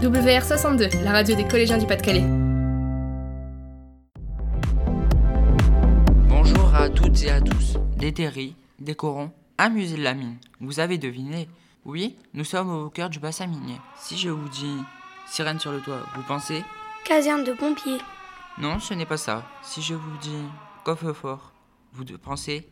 WR62, la radio des collégiens du Pas-de-Calais. Bonjour à toutes et à tous. Des terris, des corons, un musée de la mine. Vous avez deviné Oui, nous sommes au cœur du bassin minier. Si je vous dis sirène sur le toit, vous pensez Caserne de pompiers. Non, ce n'est pas ça. Si je vous dis coffre-fort, vous pensez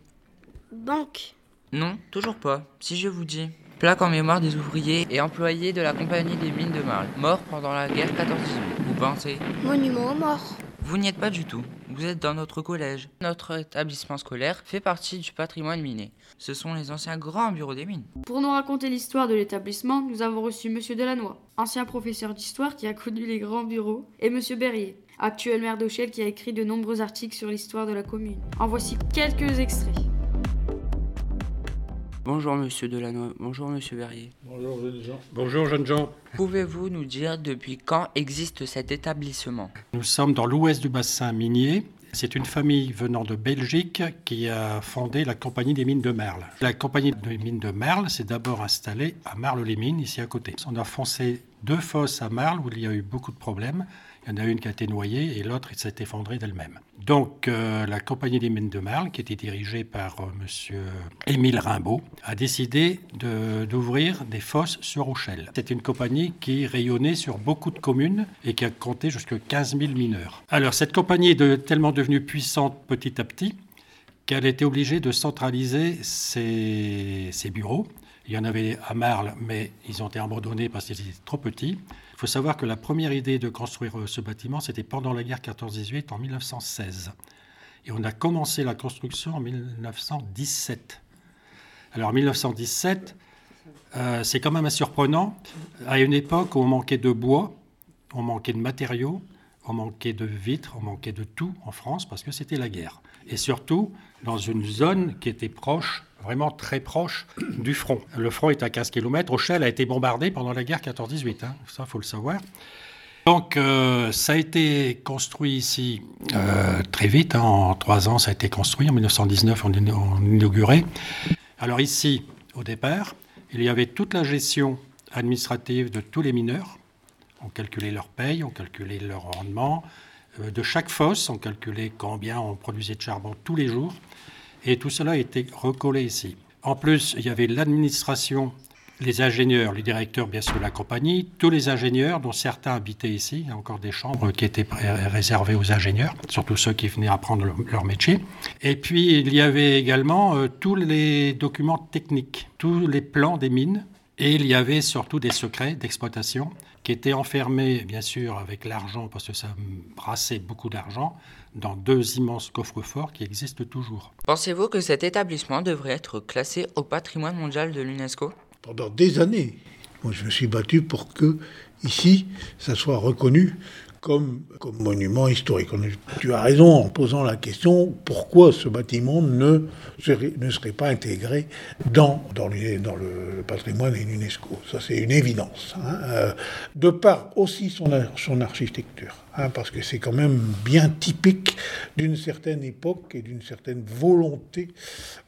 Banque. Non, toujours pas. Si je vous dis plaque en mémoire des ouvriers et employés de la compagnie des mines de Marle, morts pendant la guerre 14-18, vous pensez? Monument aux morts. Vous n'y êtes pas du tout. Vous êtes dans notre collège. Notre établissement scolaire fait partie du patrimoine minier. Ce sont les anciens grands bureaux des mines. Pour nous raconter l'histoire de l'établissement, nous avons reçu Monsieur Delannoy, ancien professeur d'histoire qui a connu les grands bureaux, et Monsieur Berrier, actuel maire d'Auchel qui a écrit de nombreux articles sur l'histoire de la commune. En voici quelques extraits. Bonjour Monsieur Delannoy, bonjour Monsieur Verrier. Bonjour jeunes gens. Bonjour jeunes gens. Pouvez-vous nous dire depuis quand existe cet établissement? Nous sommes dans l'ouest du bassin minier. C'est une famille venant de Belgique qui a fondé la compagnie des mines de Merle. La compagnie des mines de Merle s'est d'abord installée à Marle-les-Mines, ici à côté. On a foncé deux fosses à Marle où il y a eu beaucoup de problèmes. Il y en a une qui a été noyée et l'autre s'est effondrée d'elle-même. Donc euh, la compagnie des mines de Marle, qui était dirigée par euh, monsieur Émile Rimbaud, a décidé d'ouvrir des fosses sur Rochelle. C'est une compagnie qui rayonnait sur beaucoup de communes et qui a compté jusqu'à 15 000 mineurs. Alors cette compagnie est tellement devenue puissante petit à petit qu'elle été obligée de centraliser ses bureaux. Il y en avait à Marle, mais ils ont été abandonnés parce qu'ils étaient trop petits. Il faut savoir que la première idée de construire euh, ce bâtiment, c'était pendant la guerre 14-18 en 1916. Et on a commencé la construction en 1917. Alors 1917, euh, c'est quand même surprenant, à une époque où on manquait de bois, on manquait de matériaux, on manquait de vitres, on manquait de tout en France parce que c'était la guerre. Et surtout dans une zone qui était proche, vraiment très proche du front. Le front est à 15 km. Rochelle a été bombardée pendant la guerre 14-18, hein. ça faut le savoir. Donc euh, ça a été construit ici euh, très vite, hein. en trois ans ça a été construit, en 1919 on, on inaugurait. Alors ici, au départ, il y avait toute la gestion administrative de tous les mineurs. On calculait leur paye, on calculait leur rendement. Euh, De chaque fosse, on calculait combien on produisait de charbon tous les jours. Et tout cela été recollé ici. En plus, il y avait l'administration, les ingénieurs, les directeurs, bien sûr, de la compagnie, tous les ingénieurs, dont certains habitaient ici. Il y a encore des chambres qui étaient réservées aux ingénieurs, surtout ceux qui venaient apprendre leur, leur métier. Et puis, il y avait également euh, tous les documents techniques, tous les plans des mines. Et il y avait surtout des secrets d'exploitation qui étaient enfermés, bien sûr, avec l'argent, parce que ça brassait beaucoup d'argent, dans deux immenses coffres-forts qui existent toujours. Pensez-vous que cet établissement devrait être classé au patrimoine mondial de l'UNESCO? Pendant des années. Moi, je me suis battu pour que, ici, ça soit reconnu comme, monument historique. Tu as raison en posant la question pourquoi ce bâtiment ne serait, pas intégré dans, le patrimoine de l'UNESCO? Ça, c'est une évidence. hein. Euh, de par aussi son, ar- son architecture, hein, parce que c'est quand même bien typique d'une certaine époque et d'une certaine volonté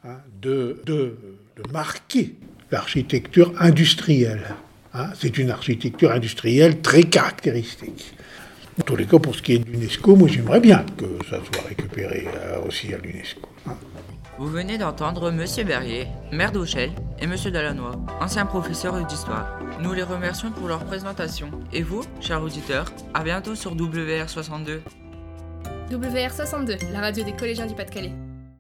hein, de, marquer l'architecture industrielle. C'est une architecture industrielle très caractéristique. En tous les cas, pour ce qui est de l'UNESCO, moi j'aimerais bien que ça soit récupéré euh, aussi à l'UNESCO. hein. Vous venez d'entendre Monsieur Berrier, maire d'Auchel, et Monsieur Delannoy, ancien professeur d'histoire. Nous les remercions pour leur présentation. Et vous, chers auditeurs, à bientôt sur WR62. WR62, la radio des collégiens du Pas-de-Calais.